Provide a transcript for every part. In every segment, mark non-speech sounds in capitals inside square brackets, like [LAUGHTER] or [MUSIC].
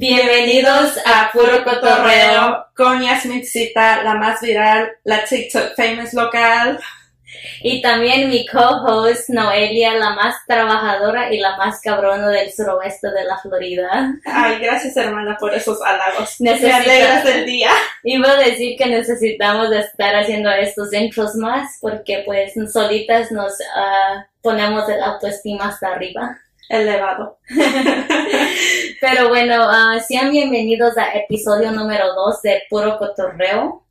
Bienvenidos a Puro Cotorreo con Yasmincita, la más viral, la TikTok famous local. Y también mi co-host Noelia, la más trabajadora y la más cabrona del suroeste de la Florida. Ay, gracias hermana por esos halagos. Me alegras del día. Iba a decir que necesitamos estar haciendo estos intros más porque pues solitas nos ah, ponemos el autoestima hasta arriba elevado. [LAUGHS] Pero bueno, uh, sean bienvenidos a episodio número 2 de Puro Cotorreo.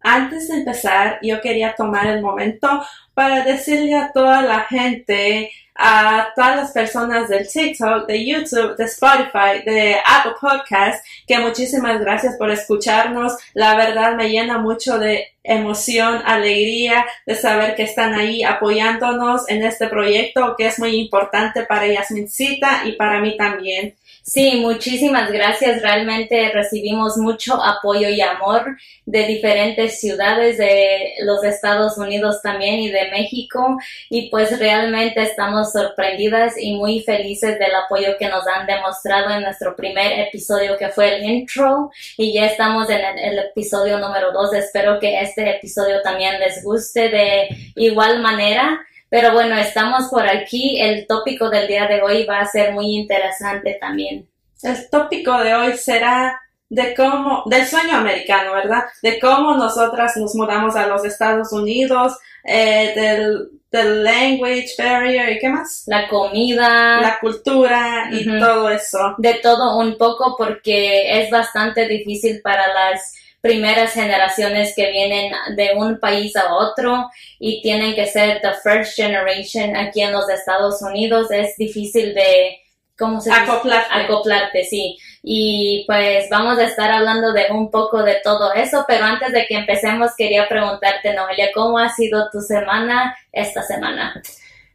Antes de empezar, yo quería tomar el momento para decirle a toda la gente, a todas las personas del TikTok, de YouTube, de Spotify, de Apple Podcast, que muchísimas gracias por escucharnos. La verdad me llena mucho de emoción, alegría de saber que están ahí apoyándonos en este proyecto que es muy importante para Yasmincita y para mí también. Sí, muchísimas gracias. Realmente recibimos mucho apoyo y amor de diferentes ciudades de los Estados Unidos también y de México. Y pues realmente estamos sorprendidas y muy felices del apoyo que nos han demostrado en nuestro primer episodio que fue el intro. Y ya estamos en el, episodio número dos. Espero que este episodio también les guste de igual manera. Pero bueno, estamos por aquí. El tópico del día de hoy va a ser muy interesante también. El tópico de hoy será de cómo, del sueño americano, ¿verdad? De cómo nosotras nos mudamos a los Estados Unidos, eh, del, del language barrier y qué más? La comida. La cultura y todo eso. De todo un poco porque es bastante difícil para las primeras generaciones que vienen de un país a otro y tienen que ser the first generation aquí en los Estados Unidos. Es difícil de, ¿cómo se Acoplarte. Acoplarte, sí. Y pues vamos a estar hablando de un poco de todo eso, pero antes de que empecemos quería preguntarte, Noelia, ¿cómo ha sido tu semana esta semana?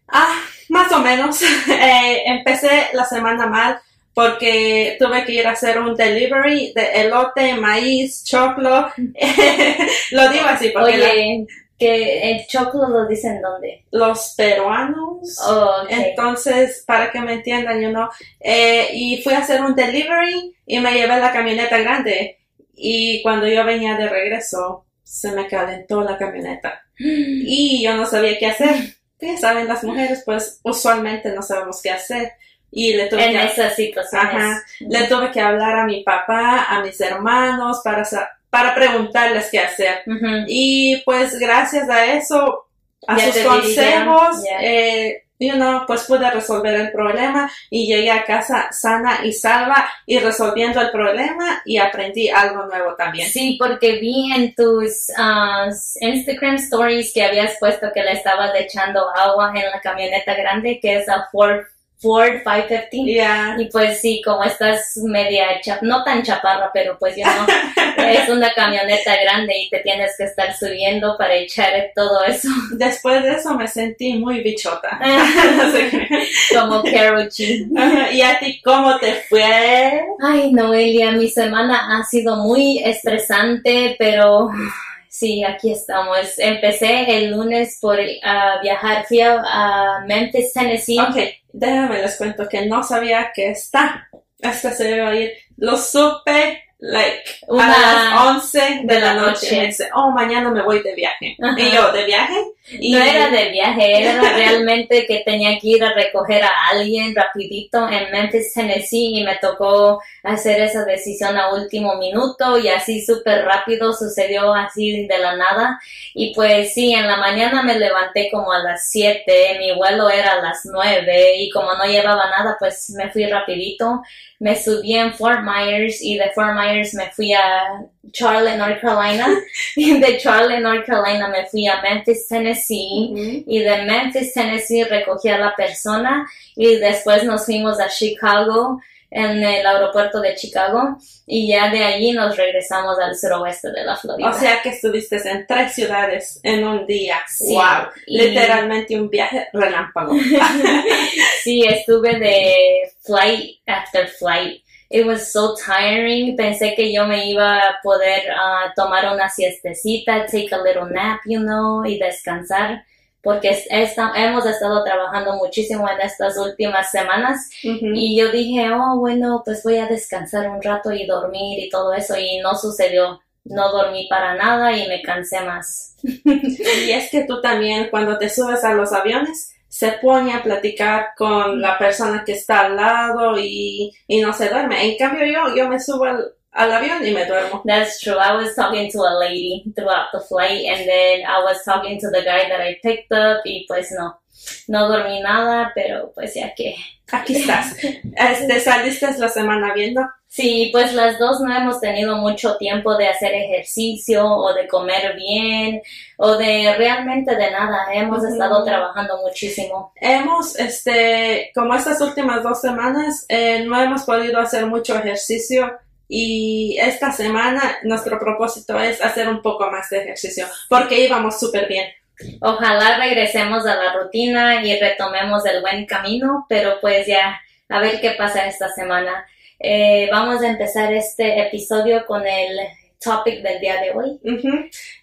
Ah, más o menos. [LAUGHS] Eh, empecé la semana mal porque tuve que ir a hacer un delivery de elote, maíz, choclo. [LAUGHS] lo digo así porque... Oye, que el choclo lo dicen dónde? Los peruanos. Oh, Entonces, para que me entiendan, yo no. Eh, y fui a hacer un delivery y me llevé la camioneta grande. Y cuando yo venía de regreso, se me calentó la camioneta. [GASPS] Y yo no sabía qué hacer. Ya saben, las mujeres, pues usualmente no sabemos qué hacer y le tuve en que, esas situaciones. le tuve que hablar a mi papá, a mis hermanos para, para preguntarles qué hacer. Y pues gracias a eso, a sus consejos, eh, you know, pues pude resolver el problema y llegué a casa sana y salva y resolviendo el problema y aprendí algo nuevo también. Sí, porque vi en tus uh, Instagram stories que habías puesto que le estabas echando agua en la camioneta grande que es a Ford Ford 515. Y pues sí, como estás media, no tan chaparra, pero pues ya no, [LAUGHS] es una camioneta grande y te tienes que estar subiendo para echar todo eso. Después de eso me sentí muy bichota. [LAUGHS] como Carol ¿Y a ti cómo te fue? Ay, Noelia, mi semana ha sido muy estresante, pero Sí, aquí estamos. Empecé el lunes por viajar, fui a, Memphis, Tennessee. Ok, déjame les cuento que no sabía que está. Hasta se iba a ir. Lo supe like Una a las 11 de, la, noche. Me dice, oh, mañana me voy de viaje. Y yo, ¿de viaje? Y... No era de viaje, era [LAUGHS] realmente que tenía que ir a recoger a alguien rapidito en Memphis, Tennessee y me tocó hacer esa decisión a último minuto y así súper rápido sucedió así de la nada. Y pues sí, en la mañana me levanté como a las 7, mi vuelo era a las 9 y como no llevaba nada, pues me fui rapidito me subí en Fort Myers y de Fort Myers me fui a Charlotte, North Carolina. [LAUGHS] y de Charlotte, North Carolina me fui a Memphis, Tennessee. Y de Memphis, Tennessee recogí a la persona y después nos fuimos a Chicago en el aeropuerto de Chicago y ya de allí nos regresamos al suroeste de la Florida. O sea que estuviste en tres ciudades en un día. wow, literalmente un viaje relámpago. [LAUGHS] sí, estuve de flight after flight. It was so tiring. Pensé que yo me iba a poder uh, tomar una siestecita, take a little nap, you know, y descansar porque esta- hemos estado trabajando muchísimo en estas últimas semanas y yo dije, oh, bueno, pues voy a descansar un rato y dormir y todo eso y no sucedió. No dormí para nada y me cansé más. [LAUGHS] Y es que tú también, cuando te subes a los aviones, se pone a platicar con la persona que está al lado y, y no se duerme. En cambio, yo, yo me subo al, al avión y me duermo. That's true. I was talking to a lady throughout the flight and then I was talking to the guy that I picked up y pues no, no dormí nada, pero pues ya que Aquí estás. Este, saliste la semana viendo. Sí, pues las dos no hemos tenido mucho tiempo de hacer ejercicio o de comer bien o de realmente de nada. Hemos Ujú. estado trabajando muchísimo. Hemos, este, como estas últimas dos semanas, eh, no hemos podido hacer mucho ejercicio y esta semana nuestro propósito es hacer un poco más de ejercicio porque íbamos súper bien. Ojalá regresemos a la rutina y retomemos el buen camino, pero pues ya a ver qué pasa esta semana. Eh, vamos a empezar este episodio con el topic del día de hoy.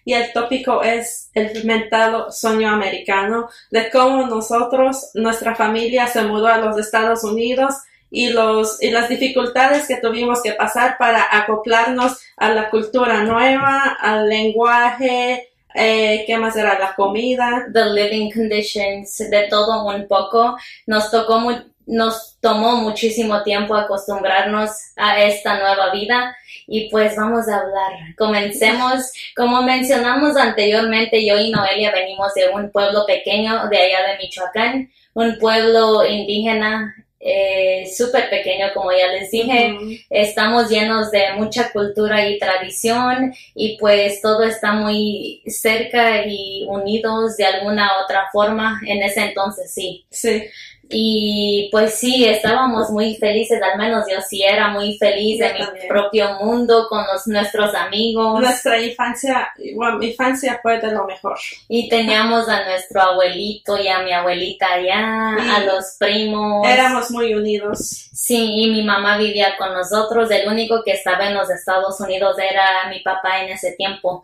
Y el tópico es el fermentado sueño americano, de cómo nosotros, nuestra familia se mudó a los Estados Unidos y, los, y las dificultades que tuvimos que pasar para acoplarnos a la cultura nueva, al lenguaje, eh, ¿qué más era? La comida. the living conditions, de todo un poco. Nos tocó mu- nos tomó muchísimo tiempo acostumbrarnos a esta nueva vida y pues vamos a hablar. Comencemos, como mencionamos anteriormente, yo y Noelia venimos de un pueblo pequeño de allá de Michoacán, un pueblo indígena eh, súper pequeño, como ya les dije. Estamos llenos de mucha cultura y tradición y pues todo está muy cerca y unidos de alguna otra forma. En ese entonces sí. Sí. Y pues sí, estábamos muy felices, al menos yo sí era muy feliz Yo en mi propio mundo con los, nuestros amigos Nuestra infancia, bueno, mi infancia fue de lo mejor. y teníamos a nuestro abuelito y a mi abuelita allá, Y a los primos. Éramos muy unidos. Sí, y mi mamá vivía con nosotros. El único que estaba en los Estados Unidos era mi papá en ese tiempo.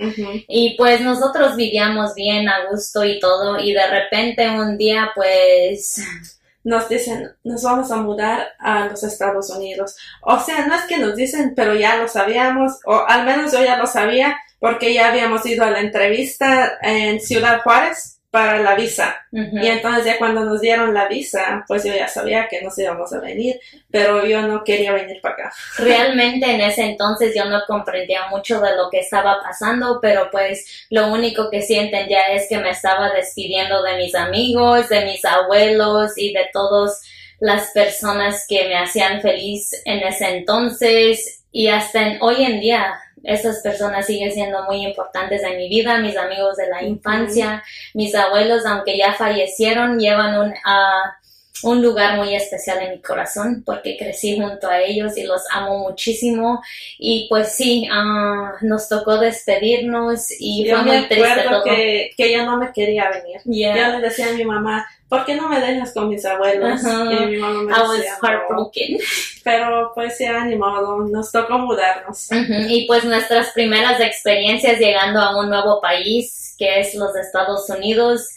Y pues nosotros vivíamos bien a gusto y todo. Y de repente un día pues nos dicen, nos vamos a mudar a los Estados Unidos. O sea, no es que nos dicen, pero ya lo sabíamos, o al menos yo ya lo sabía, porque ya habíamos ido a la entrevista en Ciudad Juárez para la visa. Y entonces ya cuando nos dieron la visa, pues yo ya sabía que nos íbamos a venir, pero yo no quería venir para acá. [LAUGHS] realmente en ese entonces yo no comprendía mucho de lo que estaba pasando, pero pues lo único que sí entendía es que me estaba despidiendo de mis amigos, de mis abuelos y de todas las personas que me hacían feliz en ese entonces y hasta en- hoy en día esas personas siguen siendo muy importantes en mi vida, mis amigos de la infancia, mis abuelos, aunque ya fallecieron, llevan un, ah, un lugar muy especial en mi corazón porque crecí junto a ellos y los amo muchísimo y pues sí, ah, nos tocó despedirnos y yo fue me muy triste acuerdo todo. que, que yo no me quería venir. Yeah. Yo le decía a mi mamá, ¿por qué no me dejas con mis abuelos? Y mi mamá me I was decía, "No". heartbroken. Pero pues ya ni modo, nos tocó mudarnos. Y pues nuestras primeras experiencias llegando a un nuevo país, que es los Estados Unidos,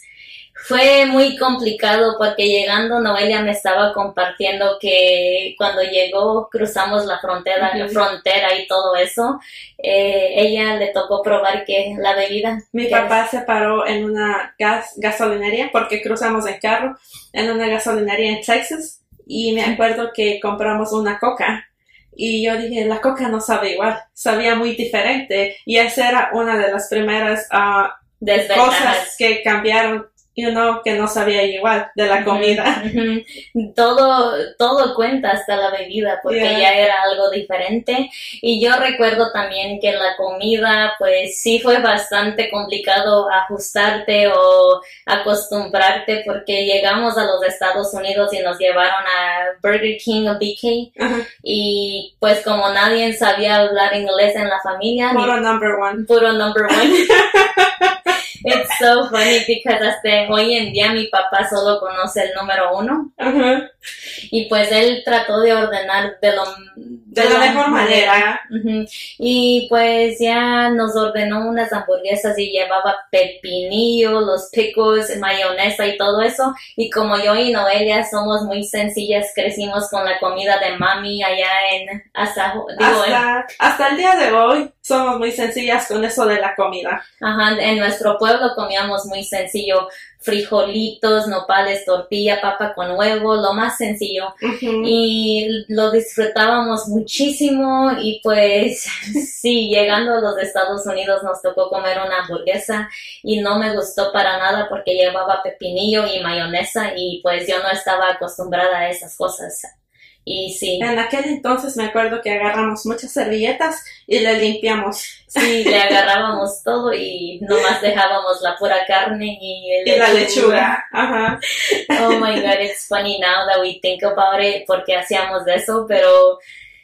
fue muy complicado porque llegando Noelia me estaba compartiendo que cuando llegó cruzamos la frontera, Ujú. frontera y todo eso, eh, ella le tocó probar que la bebida. Mi papá se paró en una gas gasolinería porque cruzamos en carro en una gasolinería en Texas y me acuerdo que compramos una coca y yo dije la coca no sabe igual, sabía muy diferente y esa era una de las primeras ah, cosas que cambiaron y uno que no sabía igual de la comida. Todo, todo cuenta hasta la bebida porque Yeah. ya era algo diferente. Y yo recuerdo también que la comida, pues sí fue bastante complicado ajustarte o acostumbrarte porque llegamos a los Estados Unidos y nos llevaron a Burger King o BK y pues como nadie sabía hablar inglés en la familia, Puro number one. puro number one. [LAUGHS] It's so funny because hasta hoy en día mi papá solo conoce el número uno Ajá. y pues él trató de ordenar de lo De la mejor manera. Y pues ya nos ordenó unas hamburguesas y llevaba pepinillo, los picos, mayonesa y todo eso. Y como yo y Noelia somos muy sencillas, crecimos con la comida de mami allá en Asajo, digo, en, Hasta, hasta el día de hoy somos muy sencillas con eso de la comida. ajá, en nuestro pueblo comíamos muy sencillo, frijolitos, nopales, tortilla, papa con huevo, lo más sencillo. Y lo disfrutábamos muchísimo y pues [LAUGHS] sí, llegando a los Estados Unidos nos tocó comer una hamburguesa y no me gustó para nada porque llevaba pepinillo y mayonesa y pues yo no estaba acostumbrada a esas cosas. Y sí, En aquel entonces me acuerdo que agarramos muchas servilletas y le limpiamos. sí, [LAUGHS] le agarrábamos todo y nomás dejábamos la pura carne y, el Y la lechuga. Ajá. Oh my god, it's funny now that we think about it porque hacíamos eso, pero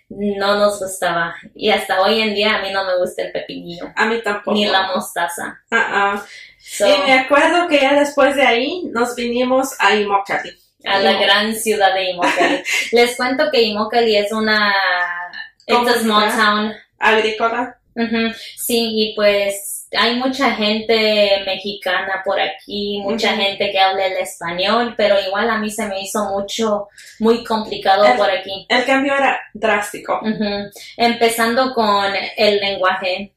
no nos gustaba. Y hasta hoy en día a mí no me gusta el pepinillo, A mí tampoco. ni la mostaza. Ah, ah. So, Y me acuerdo que ya después de ahí nos vinimos a Immokalee. A la gran ciudad de Immokalee. [LAUGHS] Les cuento que Immokalee es una... It's a small town. Agrícola. Sí, y pues hay mucha gente mexicana por aquí, mucha gente que habla el español, pero igual a mí se me hizo mucho, muy complicado El- por aquí. El cambio era drástico. Empezando con el lenguaje.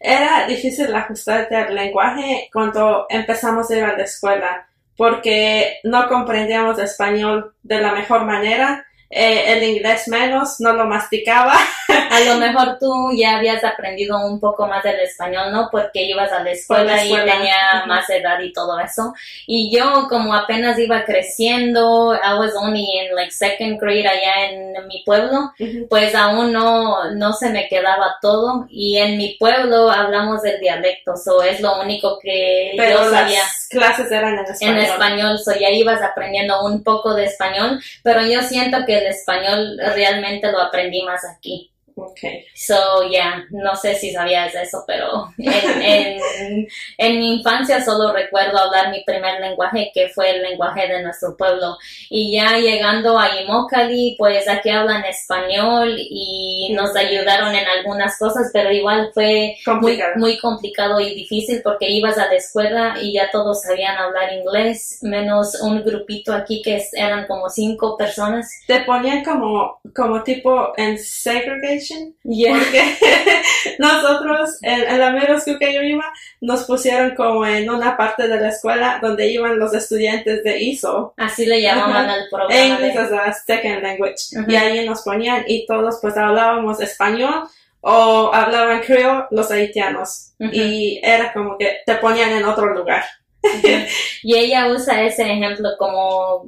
Era difícil ajustarte al lenguaje cuando empezamos a ir a la escuela porque no comprendíamos español de la mejor manera. Eh, el inglés menos, no lo masticaba. [LAUGHS] A lo [LAUGHS] mejor tú ya habías aprendido un poco más del español, ¿no? Porque ibas a la escuela, la escuela, y tenía ujú. más edad y todo eso. Y yo como apenas iba creciendo, I was only in like second grade allá en mi pueblo, pues aún no, no se me quedaba todo. Y en mi pueblo hablamos del dialecto, so es lo único que Pero yo sabía. las clases eran en español. en español, so ya ibas aprendiendo un poco de español, pero yo siento que el español realmente lo aprendí más aquí. Okay. So, yeah, no sé si sabías eso, pero en, [LAUGHS] en, en mi infancia solo recuerdo hablar mi primer lenguaje, que fue el lenguaje de nuestro pueblo. Y ya llegando a Immokalee, pues aquí hablan español y nos ayudaron en algunas cosas, pero igual fue muy, Complicado. muy complicado y difícil porque ibas a la escuela y ya todos sabían hablar inglés, menos un grupito aquí que eran como cinco personas. Te ponían como, como tipo en segregation. Yeah. Porque [LAUGHS] nosotros, en, en la middle school que yo iba, nos pusieron como en una parte de la escuela donde iban los estudiantes de ISO. Así le llamaban al programa. English de- as a second language. Y ahí nos ponían y todos pues hablábamos español o hablaban creol los haitianos. Y era como que te ponían en otro lugar. [LAUGHS] Y ella usa ese ejemplo como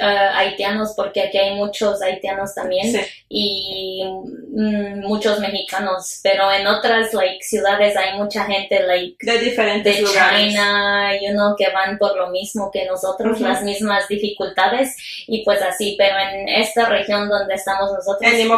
ah, haitianos porque aquí hay muchos haitianos también Sí. y mm, muchos mexicanos, pero en otras like ciudades hay mucha gente like De diferentes de lugares. China, you know, que van por lo mismo que nosotros, las mismas dificultades y pues así, pero en esta región donde estamos nosotros En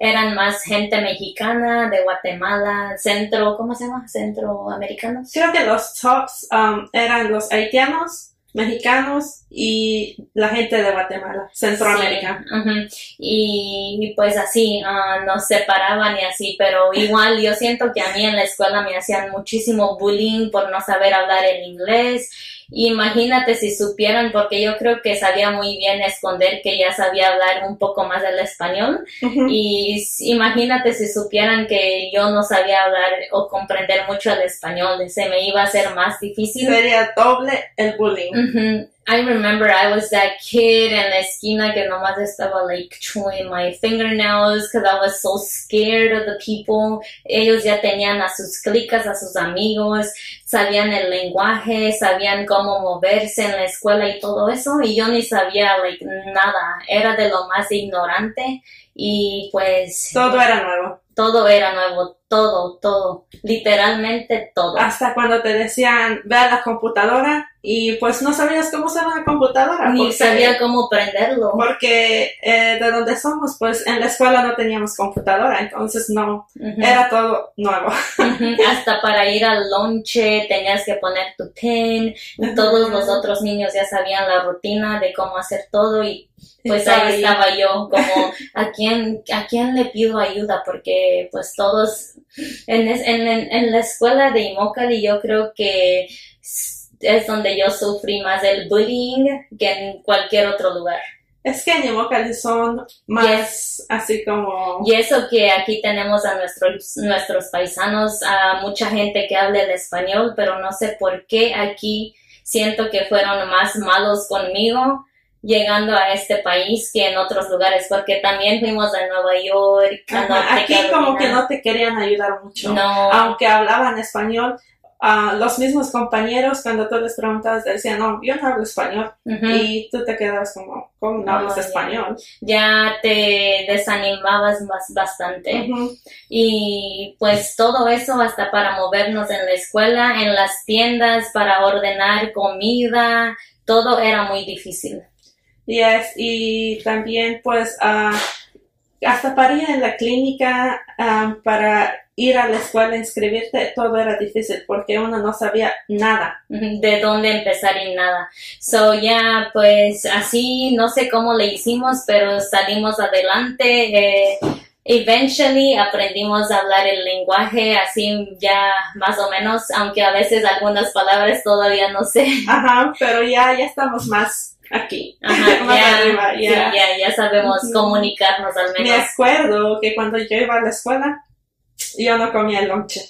eran más gente mexicana, de Guatemala, centro, ¿cómo se llama? Centroamericanos. Creo que los tops um, eran los haitianos, mexicanos y la gente de Guatemala, Centroamérica. Sí, ujú. y, y pues así, ah, nos separaban y así, pero igual yo siento que a mí en la escuela me hacían muchísimo bullying por no saber hablar el inglés. Imagínate si supieran, porque yo creo que sabía muy bien esconder que ya sabía hablar un poco más del español. Y imagínate si supieran que yo no sabía hablar o comprender mucho el español, se me iba a hacer más difícil. Sería doble el bullying. I remember I was that kid en la esquina que nomás estaba like chewing my fingernails because I was so scared of the people. Ellos ya tenían a sus clicas, a sus amigos, sabían el lenguaje, sabían cómo moverse en la escuela y todo eso y yo ni sabía like nada. Era de lo más ignorante y pues Todo era nuevo. todo era nuevo. Todo, todo, literalmente todo. Hasta cuando te decían, ve a la computadora y pues no sabías cómo usar una computadora. Ni porque- sabía cómo prenderlo. Porque eh, de donde somos, pues en la escuela no teníamos computadora, entonces no, era todo nuevo. [LAUGHS] Hasta para ir al lonche tenías que poner tu pin y todos los otros niños ya sabían la rutina de cómo hacer todo y pues ahí. estaba yo como a quién a quién le pido ayuda porque pues todos en, es- en, en- en la escuela de Immokalee yo creo que es donde yo sufrí más el bullying que en cualquier otro lugar. Es que en Immokalee son más así como... Y eso que aquí tenemos a nuestros, nuestros paisanos, a mucha gente que habla el español, pero no sé por qué aquí siento que fueron más malos conmigo llegando a este país que en otros lugares, porque también fuimos a Nueva York, a Ajá, Norte Aquí como que no te querían ayudar mucho. No, Aunque hablaban español, ah, los mismos compañeros cuando tú les preguntabas decían, no, yo no hablo español. Y tú te quedabas como, ¿cómo no hablas Oh, español? ya te desanimabas más, bastante. Y pues todo eso hasta para movernos en la escuela, en las tiendas, para ordenar comida, todo era muy difícil. Yes, y también pues ah, hasta para ir en la clínica, ah, para ir a la escuela, inscribirte, todo era difícil porque uno no sabía nada. De dónde empezar y nada. So ya pues así no sé cómo le hicimos, pero salimos adelante. Eh, eventually aprendimos a hablar el lenguaje así ya más o menos, aunque a veces algunas palabras todavía no sé. Ajá, pero ya, ya estamos más aquí. Ajá, [LAUGHS] Más ya, arriba, sí, ya. ya, ya sabemos comunicarnos al Me menos. acuerdo que cuando yo iba a la escuela, yo no comía el lonche.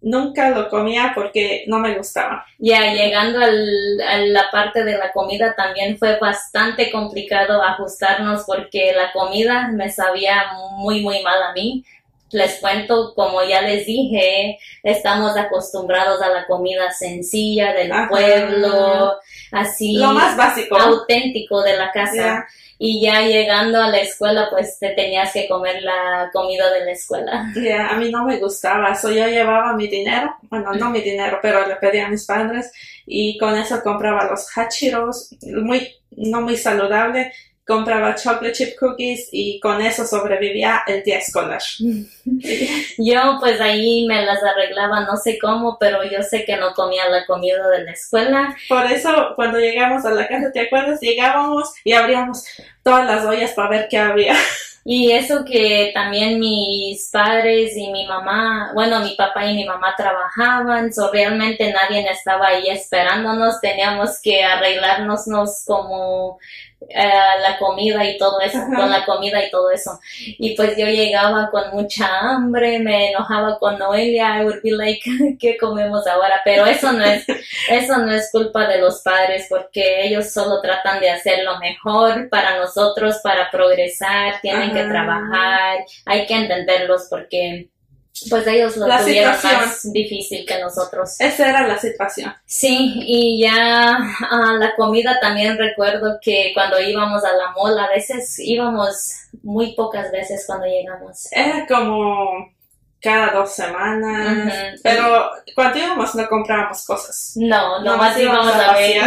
Nunca lo comía porque no me gustaba. Ya llegando al- a la parte de la comida también fue bastante complicado ajustarnos porque la comida me sabía muy muy mal a mí. Les cuento, como ya les dije, estamos acostumbrados a la comida sencilla del Ajá. pueblo, así Lo más básico. auténtico de la casa. Y ya llegando a la escuela, pues te tenías que comer la comida de la escuela. Ya, a mí no me gustaba, so yo llevaba mi dinero, bueno, no mi dinero, pero le pedía a mis padres y con eso compraba los hachiros, muy, no muy saludable, compraba chocolate chip cookies y con eso sobrevivía el día escolar. [LAUGHS] Yo pues ahí me las arreglaba, no sé cómo, pero yo sé que no comía la comida de la escuela. Por eso, cuando llegamos a la casa, ¿te acuerdas? Llegábamos y abríamos todas las ollas para ver qué había. Y eso que también mis padres y mi mamá, bueno, mi papá y mi mamá trabajaban, so realmente nadie estaba ahí esperándonos, teníamos que arreglárnosnos como eh, la comida y todo eso, Ajá. con la comida y todo eso. Y pues yo llegaba con mucha hambre, me enojaba con Noelia, I would be like, [LAUGHS] ¿qué comemos ahora? Pero eso no es, [LAUGHS] eso no es culpa de los padres porque ellos solo tratan de hacer lo mejor para nosotros, para progresar, tienen que trabajar, hay que entenderlos porque pues ellos lo La tuvieron situación. más difícil que nosotros. Esa era la situación. Sí, y ya ah, la comida también recuerdo que cuando íbamos a la mall, a veces íbamos muy pocas veces cuando llegamos. Era como cada dos semanas, pero cuando íbamos no comprábamos cosas. No, nomás Nomás íbamos íbamos a ver.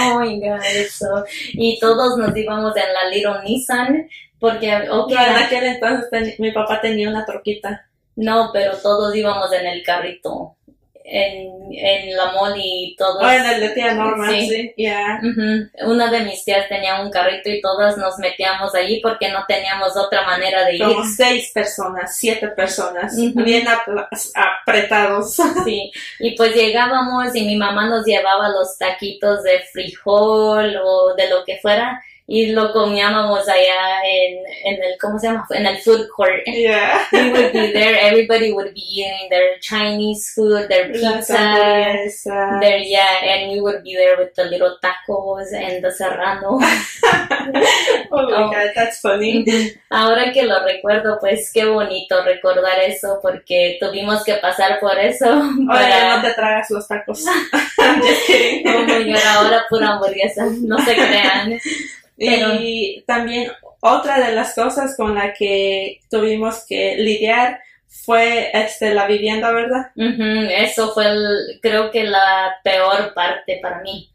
Oh my god, eso. Y todos nos íbamos en la Little Nissan, porque, ok, No, en aquel entonces ten- mi papá tenía una troquita. no, pero todos íbamos en el carrito, en, en la mall y todos. O en el de tía Norma, Sí. sí, ya. Ujú. Una de mis tías tenía un carrito y todas nos metíamos allí porque no teníamos otra manera de ir. Como seis personas, siete personas, bien apretados. [LAUGHS] Sí, y pues llegábamos y mi mamá nos llevaba los taquitos de frijol o de lo que fuera y lo comíamos allá en, en el, ¿cómo se llama? En el food court. Yeah. We would be there, everybody would be eating their Chinese food, their pizza, their, yeah, and we would be there with the little tacos and the serrano. [LAUGHS] Oh my Oh. god, that's funny. Ahora que lo recuerdo, pues qué bonito recordar eso porque tuvimos que pasar por eso. [LAUGHS] Oye, para- no te tragas los tacos. [LAUGHS] Oh my God, ahora pura hamburguesa, no se crean. Pero- Y también otra de las cosas con la que tuvimos que lidiar fue este la vivienda, ¿verdad? Ujú, Eso fue, el- creo que la peor parte para mí.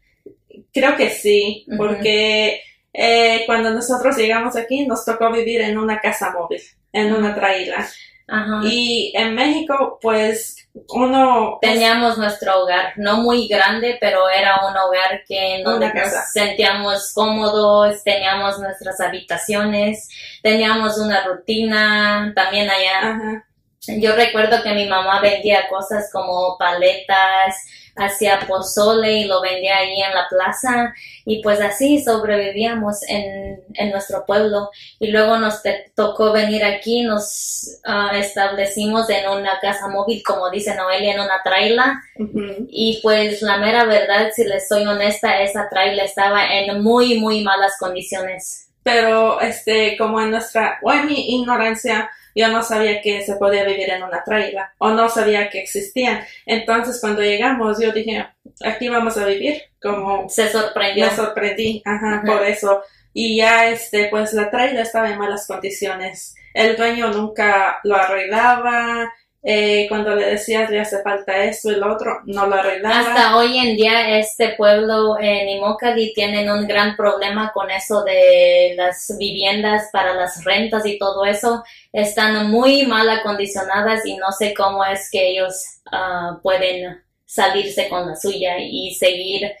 Creo que sí, porque eh, cuando nosotros llegamos aquí nos tocó vivir en una casa móvil, en una traila. Ajá. Y en México, pues uno... Teníamos nuestro hogar, no muy grande, pero era un hogar que nos casa. sentíamos cómodos, teníamos nuestras habitaciones, teníamos una rutina, también allá. Ajá. Yo recuerdo que mi mamá vendía cosas como paletas, hacía pozole y lo vendía ahí en la plaza. Y pues así sobrevivíamos en, en nuestro pueblo. Y luego nos tocó venir aquí, nos ah, establecimos en una casa móvil, como dice Noelia, en una traila. Y pues la mera verdad, si les soy honesta, esa traila estaba en muy, muy malas condiciones. Pero, este, como en nuestra, o en mi ignorancia, yo no sabía que se podía vivir en una traila, o no sabía que existían. Entonces, cuando llegamos, yo dije, aquí vamos a vivir, como Se sorprendió. me sorprendí, ajá, por eso. Y ya, este, pues la traila estaba en malas condiciones. El dueño nunca lo arreglaba, eh, cuando le decías le hace falta esto y lo otro, no lo arreglaba. Hasta hoy en día este pueblo en Immokalee tienen un gran problema con eso de las viviendas para las rentas y todo eso. Están muy mal acondicionadas y no sé cómo es que ellos ah, pueden salirse con la suya y seguir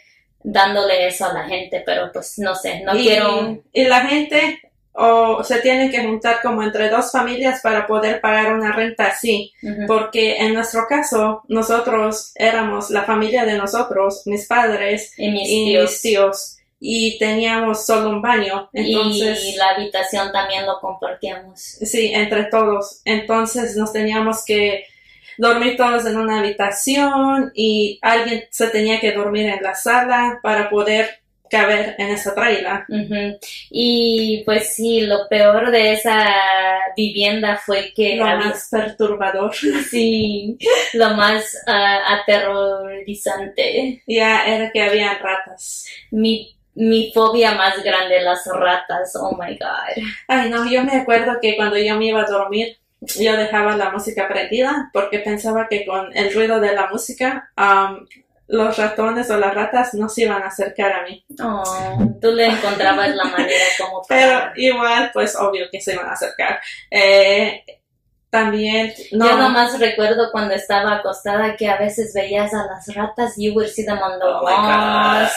dándole eso a la gente, pero pues no sé, no y, quiero... y la gente o se tienen que juntar como entre dos familias para poder pagar una renta así, porque en nuestro caso nosotros éramos la familia de nosotros, mis padres Y mis y tíos. mis tíos y teníamos solo un baño, entonces Y la habitación también lo compartíamos. sí, entre todos, entonces nos teníamos que dormir todos en una habitación y alguien se tenía que dormir en la sala para poder caber en esa traila. Y pues sí, lo peor de esa vivienda fue que Lo había- más perturbador. sí, lo más ah, aterrorizante. Ya era que habían ratas. Mi, mi fobia más grande, las ratas, oh my god. Ay, no, yo me acuerdo que cuando yo me iba a dormir, yo dejaba la música prendida porque pensaba que con el ruido de la música, los ratones o las ratas no se iban a acercar a mí. Oh, tú le encontrabas la manera como [LAUGHS] Pero igual, pues obvio que se iban a acercar. Eh, también, no. Yo nomás recuerdo cuando estaba acostada que a veces veías a las ratas, you would see them on the Oh walls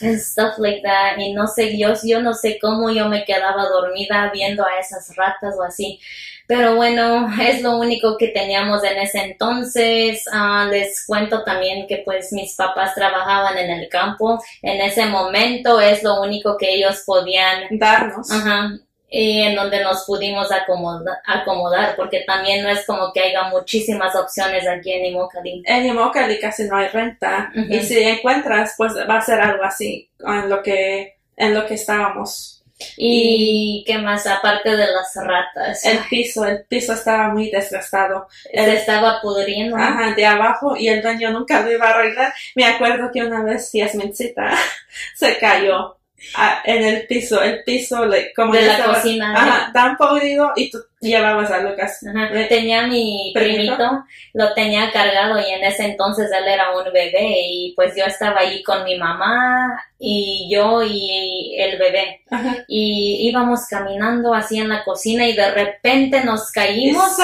and stuff like that. Y no sé, yo, yo no sé cómo yo me quedaba dormida viendo a esas ratas o así. Pero bueno, es lo único que teníamos en ese entonces. Ah, les cuento también que pues mis papás trabajaban en el campo. En ese momento es lo único que ellos podían darnos. Ajá. Y en donde nos pudimos acomoda- acomodar, porque también no es como que haya muchísimas opciones aquí en Immokalee. En Immokalee casi no hay renta. Y si encuentras, pues va a ser algo así en lo que, en lo que estábamos. Y qué más, aparte de las ratas, El piso, el piso estaba muy desgastado. se estaba pudriendo. Ajá, de abajo y el dueño nunca lo iba a arreglar. Me acuerdo que una vez Yasmincita [LAUGHS] se cayó ah, en el piso, el piso le, como De la estaba- cocina. Ajá, tan podrido y tú llevabas a Lucas. Ajá. Eh, Tenía mi ¿Primito? primito, lo tenía cargado y en ese entonces él era un bebé y pues yo estaba ahí con mi mamá y yo y el bebé Ajá. y íbamos caminando así en la cocina y de repente nos caímos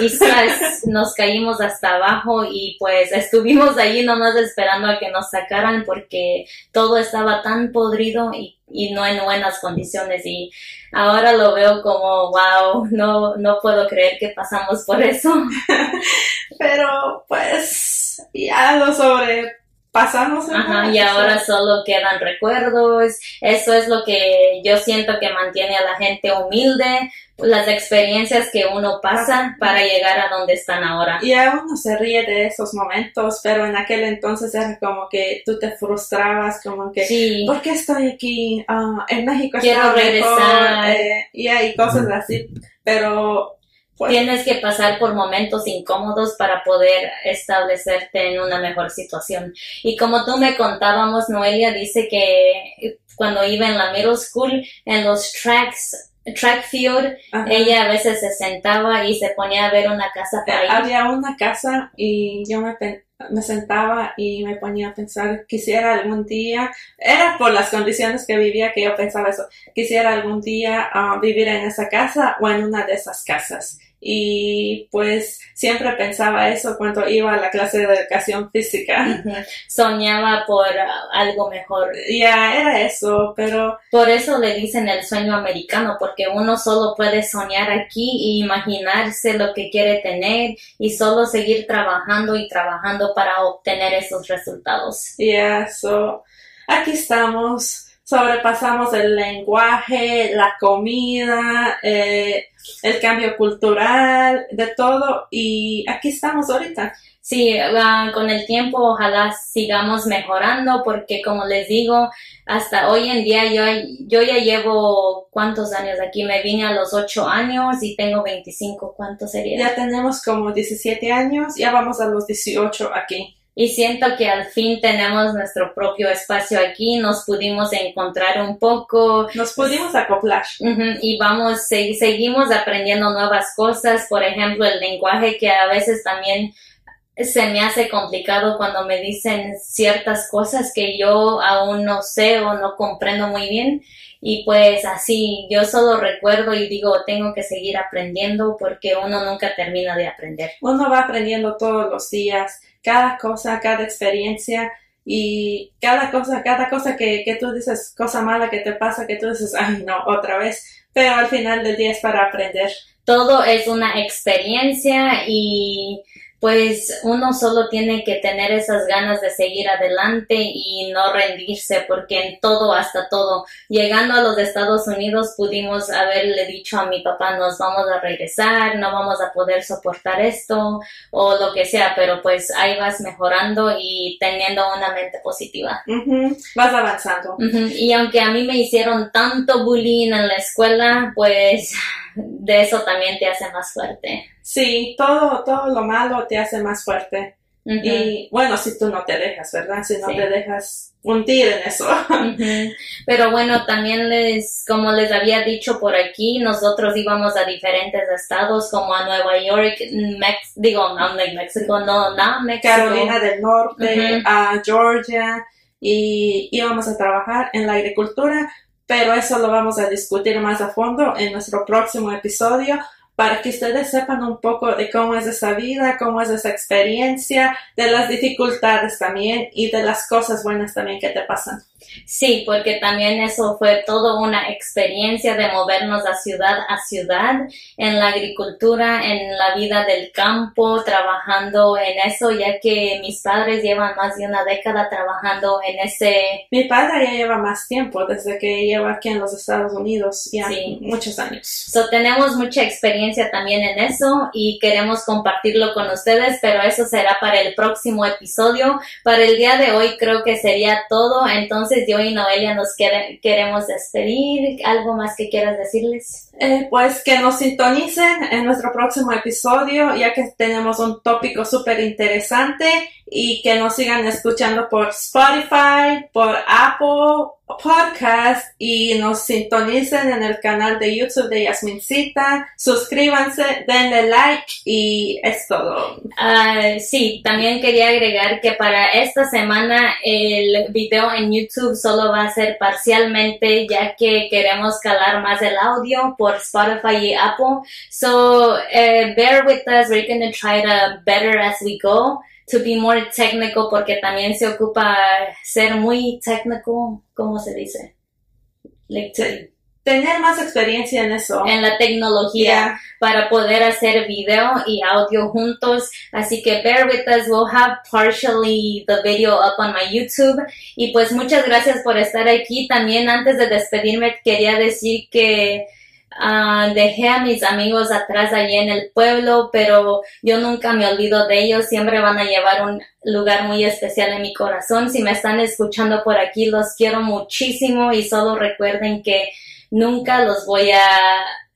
y nos caímos hasta abajo y pues estuvimos allí nomás esperando a que nos sacaran porque todo estaba tan podrido y, y no en buenas condiciones y ahora lo veo como wow, no, no puedo creer que pasamos por eso. [LAUGHS] Pero pues ya lo sobrepasamos. ¿no? Ajá, y ahora solo quedan recuerdos. Eso es lo que yo siento que mantiene a la gente humilde, las experiencias que uno pasa para llegar a donde están ahora. Y a uno se ríe de esos momentos, pero en aquel entonces era como que tú te frustrabas, como que Sí. ¿por qué estoy aquí? Ah, en México Quiero está mejor, regresar. eh, y hay cosas así, pero pues, Tienes que pasar por momentos incómodos para poder establecerte en una mejor situación. Y como tú me contábamos, Noelia dice que cuando iba en la middle school, en los tracks track field, Ajá. ella a veces se sentaba y se ponía a ver una casa por ahí. Había una casa y yo me sentaba y me ponía a pensar, quisiera algún día, era por las condiciones que vivía que yo pensaba eso, quisiera algún día ah, vivir en esa casa o en una de esas casas. Y pues siempre pensaba eso cuando iba a la clase de educación física. Soñaba por algo mejor. Ya era eso, pero Por eso le dicen el sueño americano, porque uno solo puede soñar aquí y imaginarse lo que quiere tener y solo seguir trabajando y trabajando para obtener esos resultados. ya so, aquí estamos, sobrepasamos el lenguaje, la comida, eh, el cambio cultural, de todo, y aquí estamos ahorita. Sí, ah, con el tiempo ojalá sigamos mejorando porque como les digo, hasta hoy en día yo, yo ya llevo cuántos años aquí, me vine a los 8 años y tengo 25, ¿cuánto sería? Ya tenemos como 17 años, ya vamos a los 18 aquí. Y siento que al fin tenemos nuestro propio espacio aquí, nos pudimos encontrar un poco Nos pudimos acoplar. y vamos, se- seguimos aprendiendo nuevas cosas, por ejemplo, el lenguaje que a veces también se me hace complicado cuando me dicen ciertas cosas que yo aún no sé o no comprendo muy bien. Y pues así, yo solo recuerdo y digo, tengo que seguir aprendiendo porque uno nunca termina de aprender. Uno va aprendiendo todos los días, cada cosa, cada experiencia y cada cosa, cada cosa que, que tú dices, cosa mala que te pasa, que tú dices, ay no, otra vez, pero al final del día es para aprender. todo es una experiencia y pues uno solo tiene que tener esas ganas de seguir adelante y no rendirse porque en todo, hasta todo, llegando a los Estados Unidos pudimos haberle dicho a mi papá nos vamos a regresar, no vamos a poder soportar esto o lo que sea, pero pues ahí vas mejorando y teniendo una mente positiva. Ujú, Vas avanzando. Ujú, Y aunque a mí me hicieron tanto bullying en la escuela, pues de eso también te hace más fuerte. Sí, todo, todo lo malo te hace más fuerte. Y bueno, si tú no te dejas, ¿verdad? Si no Sí. te dejas hundir en eso. [LAUGHS] Pero bueno, también les, como les había dicho por aquí, nosotros íbamos a diferentes estados como a Nueva York, Mex digo, no, no, México, no, no, México. Carolina del Norte, a Georgia, y íbamos a trabajar en la agricultura, pero eso lo vamos a discutir más a fondo en nuestro próximo episodio para que ustedes sepan un poco de cómo es esa vida, cómo es esa experiencia, de las dificultades también y de las cosas buenas también que te pasan. Sí, porque también eso fue toda una experiencia de movernos a ciudad a ciudad, en la agricultura, en la vida del campo, trabajando en eso, ya que mis padres llevan más de una década trabajando en ese, Mi padre ya lleva más tiempo desde que lleva aquí en los Estados Unidos, ya Sí. muchos años. so tenemos mucha experiencia también en eso y queremos compartirlo con ustedes, pero eso será para el próximo episodio. Para el día de hoy creo que sería todo, entonces yo y Noelia nos quere- queremos despedir. ¿Algo más que quieras decirles? Eh, pues que nos sintonicen en nuestro próximo episodio, ya que tenemos un tópico súper interesante y que nos sigan escuchando por Spotify, por Apple Podcast y nos sintonicen en el canal de YouTube de Yasmincita. Suscríbanse, denle like y es todo. Ah, sí, también quería agregar que para esta semana el video en YouTube solo va a ser parcialmente ya que queremos calar más el audio por Spotify y Apple. So eh, bear with us. We're to try to better as we go to be more technical porque también se ocupa ser muy técnico, ¿cómo se dice? Like. Tener más experiencia en eso. en la tecnología Yeah. para poder hacer video y audio juntos. Así que bear with us. We'll have partially the video up on my YouTube. Y pues muchas gracias por estar aquí. También antes de despedirme quería decir que ah, dejé a mis amigos atrás allí en el pueblo, pero yo nunca me olvido de ellos. Siempre van a llevar un lugar muy especial en mi corazón. Si me están escuchando por aquí, los quiero muchísimo y solo recuerden que nunca los voy a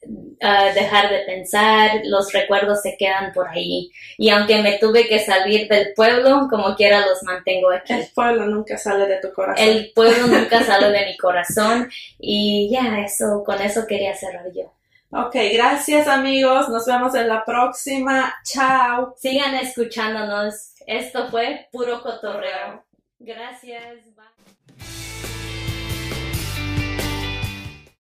uh, dejar de pensar, los recuerdos se quedan por ahí. Y aunque me tuve que salir del pueblo, como quiera los mantengo aquí. El pueblo nunca sale de tu corazón. El pueblo nunca [LAUGHS] sale de mi corazón. Y ya, eso, con eso quería cerrar yo. Ok, gracias amigos. Nos vemos en la próxima. Chao. Sigan escuchándonos. Esto fue puro cotorreo. Gracias.